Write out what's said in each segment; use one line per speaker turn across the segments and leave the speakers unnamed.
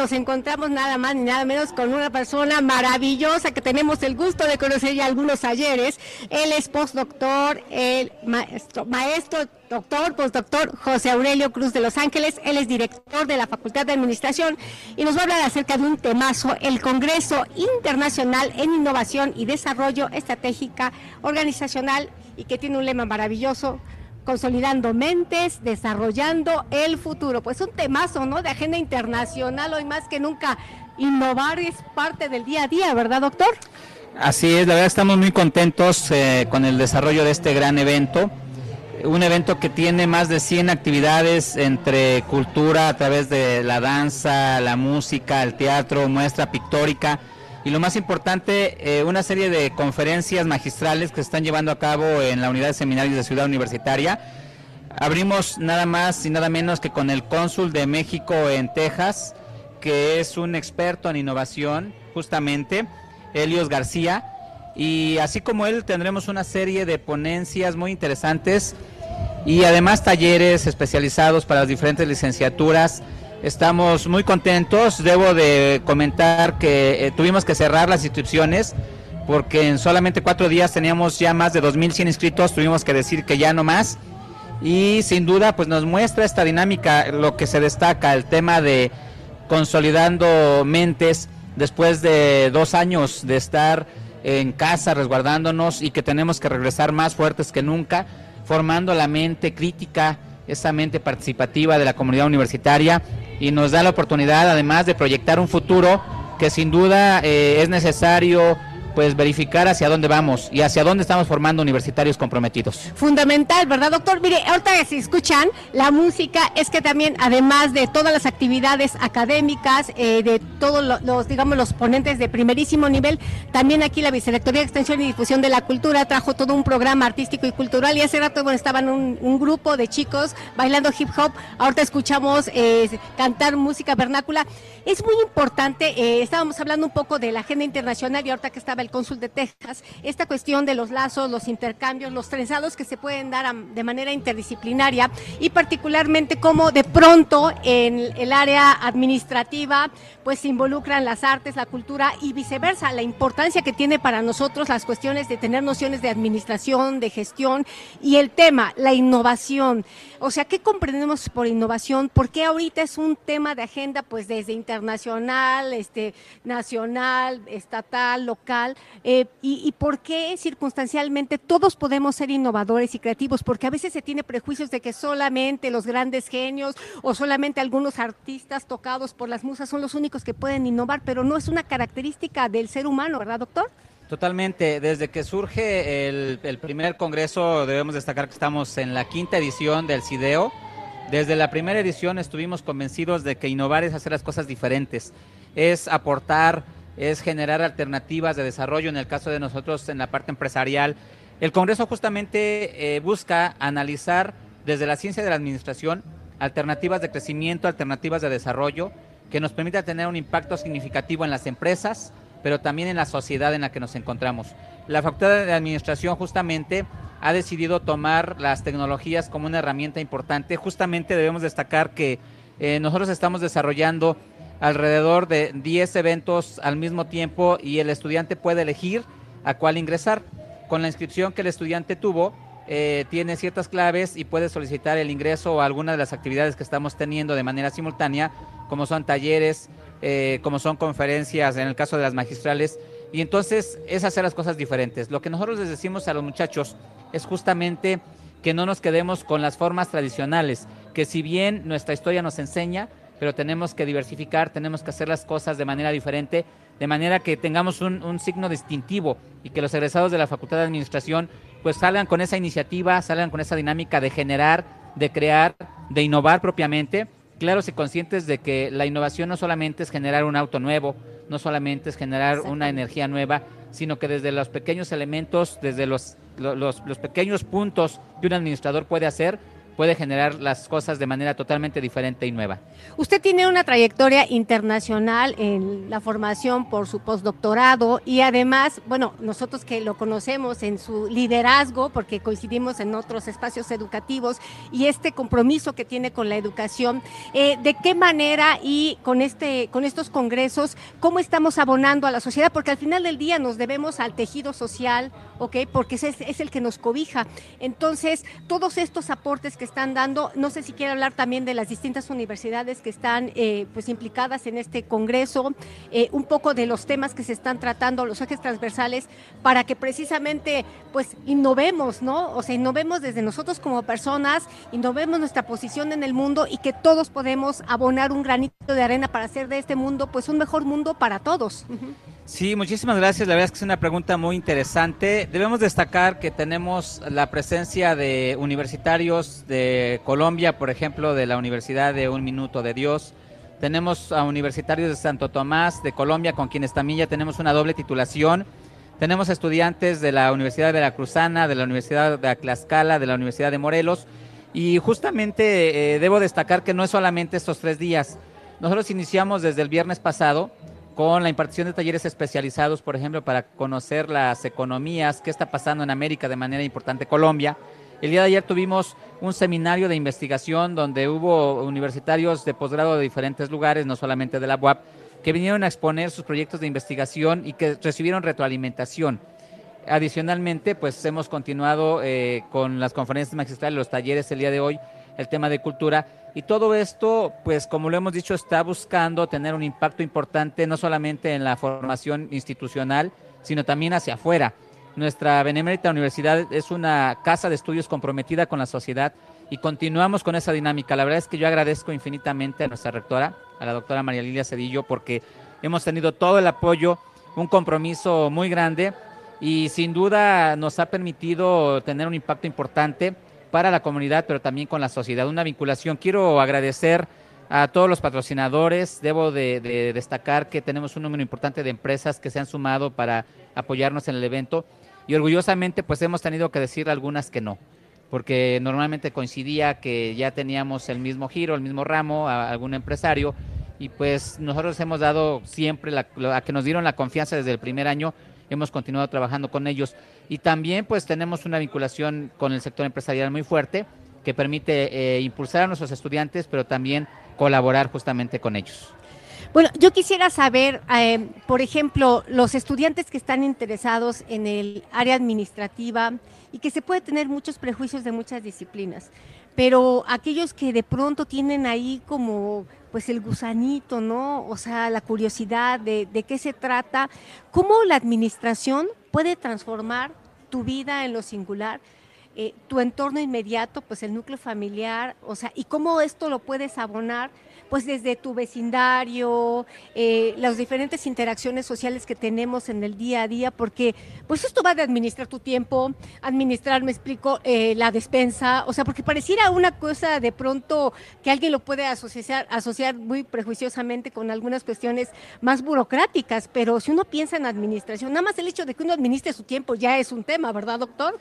nos encontramos nada más ni nada menos con una persona maravillosa que tenemos el gusto de conocer ya algunos ayeres. Él es postdoctor, el maestro, maestro doctor, postdoctor José Aurelio Cruz de Los Ángeles. Él es director de la Facultad de Administración y nos va a hablar acerca de un temazo, el Congreso Internacional en Innovación y Desarrollo Estratégica Organizacional y que tiene un lema maravilloso, consolidando mentes, desarrollando el futuro. Pues un temazo, ¿no? De agenda internacional, hoy más que nunca, innovar es parte del día a día, ¿verdad, doctor?
Así es, la verdad estamos muy contentos eh, con el desarrollo de este gran evento. Un evento que tiene más de 100 actividades entre cultura a través de la danza, la música, el teatro, muestra pictórica y lo más importante, eh, una serie de conferencias magistrales que se están llevando a cabo en la unidad de seminarios de Ciudad Universitaria. Abrimos nada más y nada menos que con el cónsul de México en Texas, que es un experto en innovación, justamente, Helios García. Y así como él, tendremos una serie de ponencias muy interesantes y además talleres especializados para las diferentes licenciaturas Estamos muy contentos. Debo de comentar que eh, tuvimos que cerrar las inscripciones porque en solamente cuatro días teníamos ya más de 2.100 inscritos. Tuvimos que decir que ya no más. Y sin duda, pues nos muestra esta dinámica lo que se destaca, el tema de consolidando mentes después de dos años de estar en casa resguardándonos y que tenemos que regresar más fuertes que nunca, formando la mente crítica, esa mente participativa de la comunidad universitaria y nos da la oportunidad además de proyectar un futuro que sin duda eh, es necesario pues verificar hacia dónde vamos y hacia dónde estamos formando universitarios comprometidos.
Fundamental, ¿verdad, doctor? Mire, ahorita si escuchan la música, es que también, además de todas las actividades académicas, eh, de todos los, digamos, los ponentes de primerísimo nivel, también aquí la Vicerrectoría de Extensión y Difusión de la Cultura trajo todo un programa artístico y cultural y hace rato bueno, estaban un, grupo de chicos bailando hip hop, ahorita escuchamos eh, cantar música vernácula. Es muy importante, eh, estábamos hablando un poco de la agenda internacional y ahorita que estaba el cónsul de Texas, esta cuestión de los lazos, los intercambios, los trenzados que se pueden dar de manera interdisciplinaria y particularmente cómo de pronto en el área administrativa pues se involucran las artes, la cultura y viceversa, la importancia que tiene para nosotros las cuestiones de tener nociones de administración, de gestión y el tema, la innovación. O sea, ¿qué comprendemos por innovación? ¿Por qué ahorita es un tema de agenda pues desde internacional, este, nacional, estatal, local? Eh, y, por qué circunstancialmente todos podemos ser innovadores y creativos? Porque a veces se tiene prejuicios de que solamente los grandes genios o solamente algunos artistas tocados por las musas son los únicos que pueden innovar, pero no es una característica del ser humano, ¿verdad, doctor?
Totalmente. Desde que surge el, el, primer congreso, debemos destacar que estamos en la quinta edición del CIDEO. Desde la primera edición estuvimos convencidos de que innovar es hacer las cosas diferentes, es aportar, es generar alternativas de desarrollo, en el caso de nosotros en la parte empresarial. El Congreso justamente eh, busca analizar desde la ciencia de la administración alternativas de crecimiento, alternativas de desarrollo, que nos permita tener un impacto significativo en las empresas, pero también en la sociedad en la que nos encontramos. La Facultad de Administración justamente ha decidido tomar las tecnologías como una herramienta importante. Justamente debemos destacar que eh, nosotros estamos desarrollando alrededor de 10 eventos al mismo tiempo y el estudiante puede elegir a cuál ingresar. Con la inscripción que el estudiante tuvo, eh, tiene ciertas claves y puede solicitar el ingreso a alguna de las actividades que estamos teniendo de manera simultánea, como son talleres, eh, como son conferencias en el caso de las magistrales, y entonces es hacer las cosas diferentes. Lo que nosotros les decimos a los muchachos es justamente que no nos quedemos con las formas tradicionales, que si bien nuestra historia nos enseña, pero tenemos que diversificar, tenemos que hacer las cosas de manera diferente, de manera que tengamos un, un signo distintivo y que los egresados de la Facultad de Administración pues salgan con esa iniciativa, salgan con esa dinámica de generar, de crear, de innovar propiamente. Claros y conscientes de que la innovación no solamente es generar un auto nuevo, no solamente es generar una energía nueva, sino que desde los pequeños elementos, desde los, los, los, pequeños puntos que un administrador puede hacer, puede generar las cosas de manera totalmente diferente y nueva.
Usted tiene una trayectoria internacional en la formación por su postdoctorado y además, bueno, nosotros que lo conocemos en su liderazgo, porque coincidimos en otros espacios educativos y este compromiso que tiene con la educación, eh, ¿de qué manera y con, este, con estos congresos, cómo estamos abonando a la sociedad? Porque al final del día nos debemos al tejido social, ¿ok? Porque es, es el que nos cobija. Entonces, todos estos aportes que están dando. No sé si quiere hablar también de las distintas universidades que están eh, pues implicadas en este congreso, eh, un poco de los temas que se están tratando, los ejes transversales, para que precisamente pues innovemos, ¿no? O sea, innovemos desde nosotros como personas, innovemos nuestra posición en el mundo y que todos podemos abonar un granito de arena para hacer de este mundo pues un mejor mundo para todos.
Sí, muchísimas gracias. La verdad es que es una pregunta muy interesante. Debemos destacar que tenemos la presencia de universitarios de Colombia, por ejemplo, de la Universidad de Un Minuto de Dios. Tenemos a universitarios de Santo Tomás, de Colombia, con quienes también ya tenemos una doble titulación. Tenemos estudiantes de la Universidad de Veracruzana, de la Universidad de Tlaxcala, de la Universidad de Morelos. Y justamente eh, debo destacar que no es solamente estos tres días. Nosotros iniciamos desde el viernes pasado con la impartición de talleres especializados, por ejemplo, para conocer las economías, qué está pasando en América de manera importante, Colombia. El día de ayer tuvimos un seminario de investigación donde hubo universitarios de posgrado de diferentes lugares, no solamente de la UAP, que vinieron a exponer sus proyectos de investigación y que recibieron retroalimentación. Adicionalmente, pues hemos continuado eh, con las conferencias magistrales, los talleres el día de hoy, el tema de cultura, y todo esto, pues como lo hemos dicho, está buscando tener un impacto importante no solamente en la formación institucional, sino también hacia afuera. Nuestra Benemérita Universidad es una casa de estudios comprometida con la sociedad y continuamos con esa dinámica. La verdad es que yo agradezco infinitamente a nuestra rectora, a la doctora María Lilia Cedillo, porque hemos tenido todo el apoyo, un compromiso muy grande y sin duda nos ha permitido tener un impacto importante para la comunidad, pero también con la sociedad, una vinculación. Quiero agradecer a todos los patrocinadores. Debo de, destacar que tenemos un número importante de empresas que se han sumado para apoyarnos en el evento y orgullosamente pues hemos tenido que decir algunas que no, porque normalmente coincidía que ya teníamos el mismo giro, el mismo ramo a algún empresario y pues nosotros hemos dado siempre la, a que nos dieron la confianza desde el primer año hemos continuado trabajando con ellos. Y también pues tenemos una vinculación con el sector empresarial muy fuerte que permite eh, impulsar a nuestros estudiantes, pero también colaborar justamente con ellos.
Bueno, yo quisiera saber, eh, por ejemplo, los estudiantes que están interesados en el área administrativa y que se puede tener muchos prejuicios de muchas disciplinas, pero aquellos que de pronto tienen ahí como pues el gusanito, ¿no? O sea, la curiosidad de, de qué se trata, cómo la administración puede transformar tu vida en lo singular, eh, tu entorno inmediato, pues el núcleo familiar, o sea, y cómo esto lo puedes abonar pues desde tu vecindario, eh, las diferentes interacciones sociales que tenemos en el día a día, porque pues esto va de administrar tu tiempo, administrar, me explico, eh, la despensa, o sea, porque pareciera una cosa de pronto que alguien lo puede asociar, asociar muy prejuiciosamente con algunas cuestiones más burocráticas, pero si uno piensa en administración, nada más el hecho de que uno administre su tiempo ya es un tema, ¿verdad, doctor?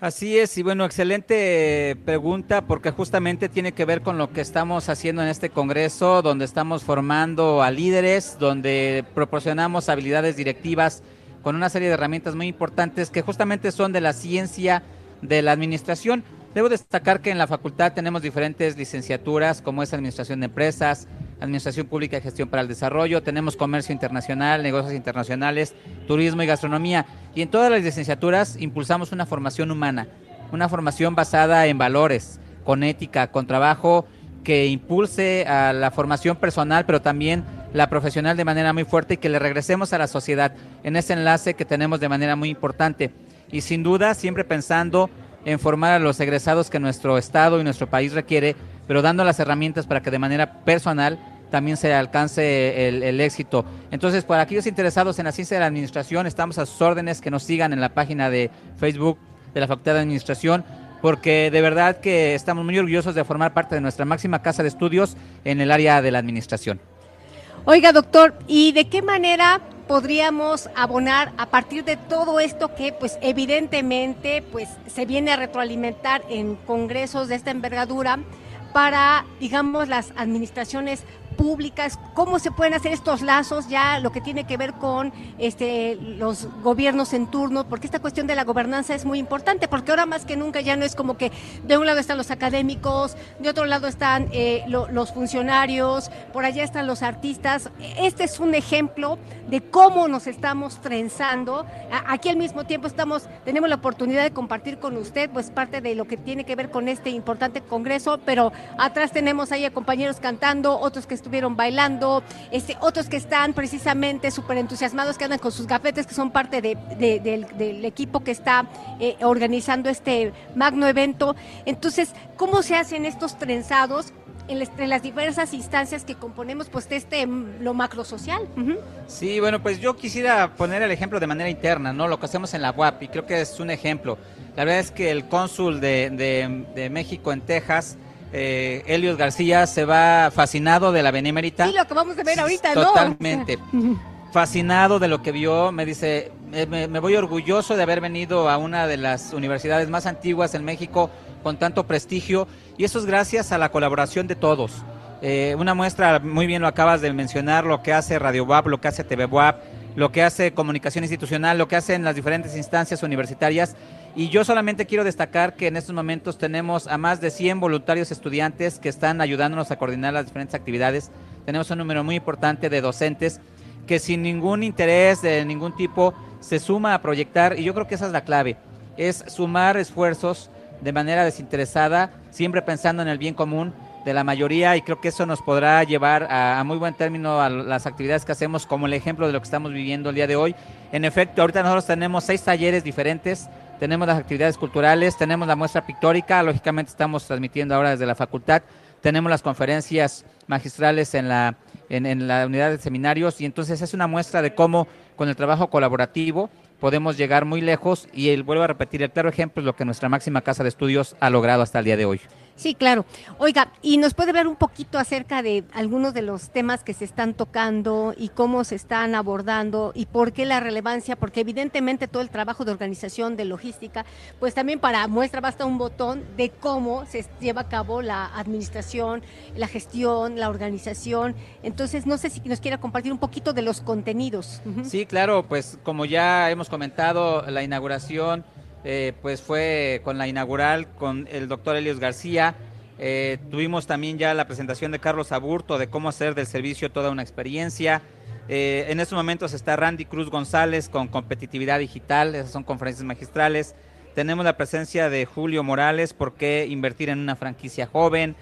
Así es, y bueno, excelente pregunta porque justamente tiene que ver con lo que estamos haciendo en este Congreso, donde estamos formando a líderes, donde proporcionamos habilidades directivas con una serie de herramientas muy importantes que justamente son de la ciencia de la administración. Debo destacar que en la facultad tenemos diferentes licenciaturas, como es Administración de Empresas, Administración Pública y Gestión para el Desarrollo, tenemos Comercio Internacional, Negocios Internacionales, Turismo y Gastronomía. Y en todas las licenciaturas impulsamos una formación humana, una formación basada en valores, con ética, con trabajo que impulse a la formación personal, pero también la profesional de manera muy fuerte y que le regresemos a la sociedad en ese enlace que tenemos de manera muy importante. Y sin duda, siempre pensando en formar a los egresados que nuestro Estado y nuestro país requiere, pero dando las herramientas para que de manera personal también se alcance el, éxito. Entonces, para aquellos interesados en la ciencia de la administración, estamos a sus órdenes que nos sigan en la página de Facebook de la Facultad de Administración, porque de verdad que estamos muy orgullosos de formar parte de nuestra máxima casa de estudios en el área de la administración.
Oiga, doctor, ¿y de qué manera podríamos abonar a partir de todo esto que pues evidentemente pues se viene a retroalimentar en congresos de esta envergadura para digamos las administraciones públicas, cómo se pueden hacer estos lazos ya lo que tiene que ver con este los gobiernos en turno, porque esta cuestión de la gobernanza es muy importante, porque ahora más que nunca ya no es como que de un lado están los académicos, de otro lado están eh, los funcionarios, por allá están los artistas. Este es un ejemplo de cómo nos estamos trenzando. Aquí al mismo tiempo estamos, tenemos la oportunidad de compartir con usted, pues parte de lo que tiene que ver con este importante congreso, pero atrás tenemos ahí a compañeros cantando, otros que estuvieron bailando, este, otros que están precisamente súper entusiasmados, que andan con sus gafetes, que son parte del, equipo que está eh, organizando este magno evento. Entonces, ¿cómo se hacen estos trenzados? entre las diversas instancias que componemos pues este lo macrosocial.
social Sí, bueno, pues yo quisiera poner el ejemplo de manera interna, ¿no? Lo que hacemos en la UAP y creo que es un ejemplo. La verdad es que el cónsul de, de México en Texas eh, Helios García se va fascinado de la Benemérita.
Sí, lo que vamos a ver ahorita,
¿no? Totalmente. fascinado de lo que vio, me dice, me, voy orgulloso de haber venido a una de las universidades más antiguas en México con tanto prestigio y eso es gracias a la colaboración de todos. Eh, una muestra, muy bien lo acabas de mencionar, lo que hace Radio WAP, lo que hace TV WAP, lo que hace comunicación institucional, lo que hacen las diferentes instancias universitarias y yo solamente quiero destacar que en estos momentos tenemos a más de 100 voluntarios estudiantes que están ayudándonos a coordinar las diferentes actividades. Tenemos un número muy importante de docentes que sin ningún interés de ningún tipo se suma a proyectar y yo creo que esa es la clave, es sumar esfuerzos de manera desinteresada, siempre pensando en el bien común de la mayoría y creo que eso nos podrá llevar a, muy buen término a las actividades que hacemos como el ejemplo de lo que estamos viviendo el día de hoy. En efecto, ahorita nosotros tenemos seis talleres diferentes tenemos las actividades culturales, tenemos la muestra pictórica, lógicamente estamos transmitiendo ahora desde la facultad, tenemos las conferencias magistrales en la, en, la unidad de seminarios y entonces es una muestra de cómo con el trabajo colaborativo podemos llegar muy lejos y el, vuelvo a repetir, el claro ejemplo es lo que nuestra máxima casa de estudios ha logrado hasta el día de hoy.
Sí, claro. Oiga, ¿y nos puede ver un poquito acerca de algunos de los temas que se están tocando y cómo se están abordando y por qué la relevancia? Porque evidentemente todo el trabajo de organización, de logística, pues también para muestra basta un botón de cómo se lleva a cabo la administración, la gestión, la organización. Entonces, no sé si nos quiera compartir un poquito de los contenidos.
Sí, claro, pues como ya hemos comentado, la inauguración eh, pues fue con la inaugural con el doctor Elios García. Eh, tuvimos también ya la presentación de Carlos Aburto de cómo hacer del servicio toda una experiencia. Eh, en estos momentos está Randy Cruz González con competitividad digital, esas son conferencias magistrales. Tenemos la presencia de Julio Morales, ¿por qué invertir en una franquicia joven?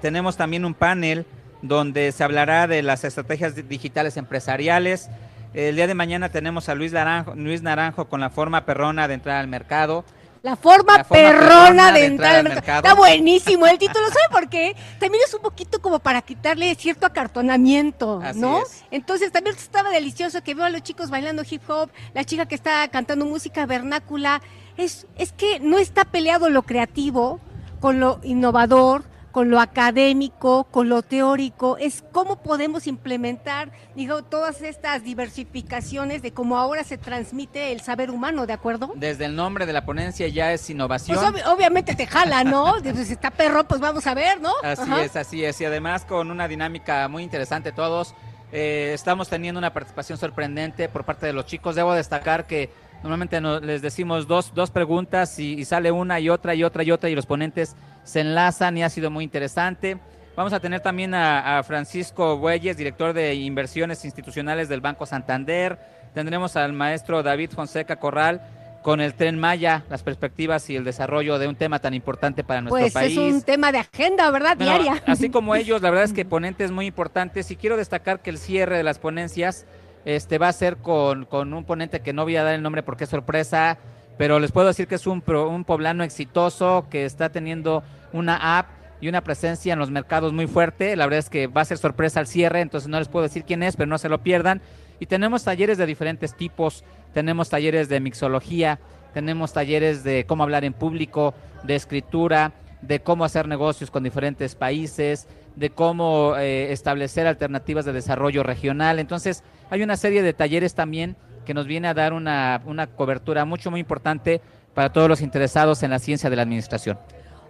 tenemos también un panel donde se hablará de las estrategias digitales empresariales. El día de mañana tenemos a Luis Naranjo, Luis Naranjo con la forma perrona de entrar al mercado.
La forma, perrona, de, entrar, al mercado. Está buenísimo el título, ¿sabe por qué? También es un poquito como para quitarle cierto acartonamiento, ¿no? Entonces también estaba delicioso que veo a los chicos bailando hip hop, la chica que está cantando música vernácula. Es, es que no está peleado lo creativo con lo innovador, con lo académico, con lo teórico, es cómo podemos implementar, digo, todas estas diversificaciones de cómo ahora se transmite el saber humano, ¿de acuerdo?
Desde el nombre de la ponencia ya es innovación.
Pues obviamente te jala, ¿no? si está perro, pues vamos a ver, ¿no?
Así es, así es. Y además con una dinámica muy interesante todos. Eh, estamos teniendo una participación sorprendente por parte de los chicos. Debo destacar que normalmente les decimos dos, dos preguntas y sale una y otra y otra y otra y los ponentes se enlazan y ha sido muy interesante. Vamos a tener también a, Francisco Bueyes, director de inversiones institucionales del Banco Santander. Tendremos al maestro David Fonseca Corral con el tren Maya, las perspectivas y el desarrollo de un tema tan importante para nuestro país.
Pues es un tema de agenda, ¿verdad? Diaria.
Así como ellos, la verdad es que ponentes muy importantes. Y quiero destacar que el cierre de las ponencias este, va a ser con, con un ponente que no voy a dar el nombre porque es sorpresa pero les puedo decir que es un, un poblano exitoso que está teniendo una app y una presencia en los mercados muy fuerte. La verdad es que va a ser sorpresa al cierre, entonces no les puedo decir quién es, pero no se lo pierdan. Y tenemos talleres de diferentes tipos, tenemos talleres de mixología, tenemos talleres de cómo hablar en público, de escritura, de cómo hacer negocios con diferentes países, de cómo eh, establecer alternativas de desarrollo regional. Entonces, hay una serie de talleres también que nos viene a dar una, una cobertura mucho, muy importante para todos los interesados en la ciencia de la administración.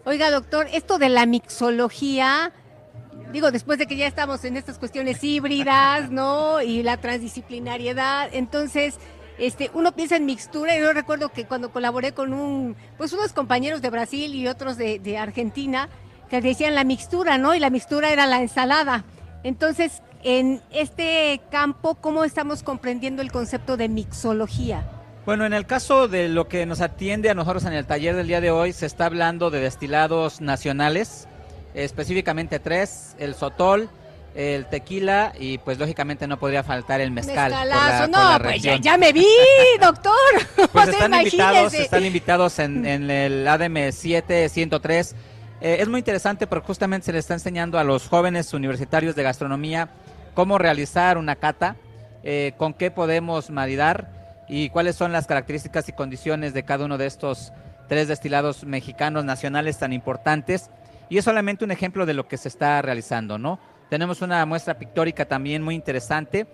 Oiga, doctor, esto de la mixología, digo, después de que ya estamos en estas cuestiones híbridas, ¿no? Y la transdisciplinariedad, entonces, este, uno piensa en mixtura, yo recuerdo que cuando colaboré con un, pues unos compañeros de Brasil y otros de Argentina, que decían la mixtura, ¿no? Y la mixtura era la ensalada. Entonces, en este campo, ¿cómo estamos comprendiendo el concepto de mixología?
Bueno, en el caso de lo que nos atiende a nosotros en el taller del día de hoy, se está hablando de destilados nacionales, específicamente tres, el sotol, el tequila y pues lógicamente no podría faltar el mezcal.
Mezcalazo, no, pues ya, ya, me vi, doctor.
Pues están invitados, están invitados en, en el ADM 7103. Eh, es muy interesante porque justamente se le está enseñando a los jóvenes universitarios de gastronomía cómo realizar una cata, eh, con qué podemos maridar y cuáles son las características y condiciones de cada uno de estos tres destilados mexicanos nacionales tan importantes. Y es solamente un ejemplo de lo que se está realizando, ¿no? Tenemos una muestra pictórica también muy interesante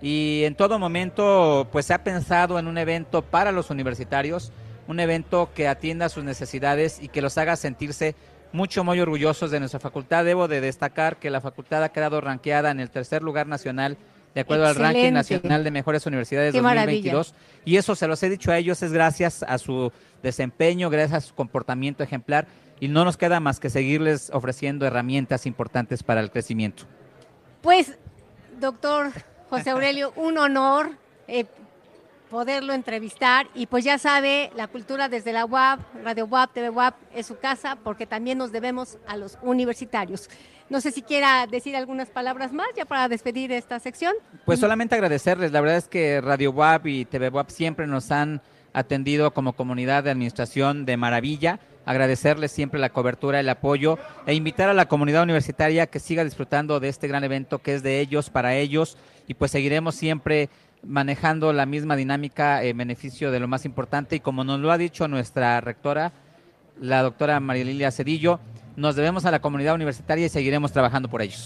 y en todo momento pues se ha pensado en un evento para los universitarios, un evento que atienda sus necesidades y que los haga sentirse mucho muy orgullosos de nuestra facultad. Debo de destacar que la facultad ha quedado ranqueada en el tercer lugar nacional de acuerdo al ranking nacional de mejores universidades Qué 2022. Maravilla. Y eso se los he dicho a ellos, es gracias a su desempeño, gracias a su comportamiento ejemplar. Y no nos queda más que seguirles ofreciendo herramientas importantes para el crecimiento.
Pues, doctor José Aurelio, un honor eh, poderlo entrevistar y pues ya sabe, la cultura desde la UAP, Radio UAP, TV UAP es su casa porque también nos debemos a los universitarios. No sé si quiera decir algunas palabras más ya para despedir esta sección.
Pues solamente agradecerles, la verdad es que Radio UAP y TV UAP siempre nos han atendido como comunidad de administración de maravilla agradecerles siempre la cobertura, el apoyo e invitar a la comunidad universitaria que siga disfrutando de este gran evento que es de ellos, para ellos, y pues seguiremos siempre manejando la misma dinámica en beneficio de lo más importante y como nos lo ha dicho nuestra rectora, la doctora María Lilia Cedillo, nos debemos a la comunidad universitaria y seguiremos trabajando por ellos.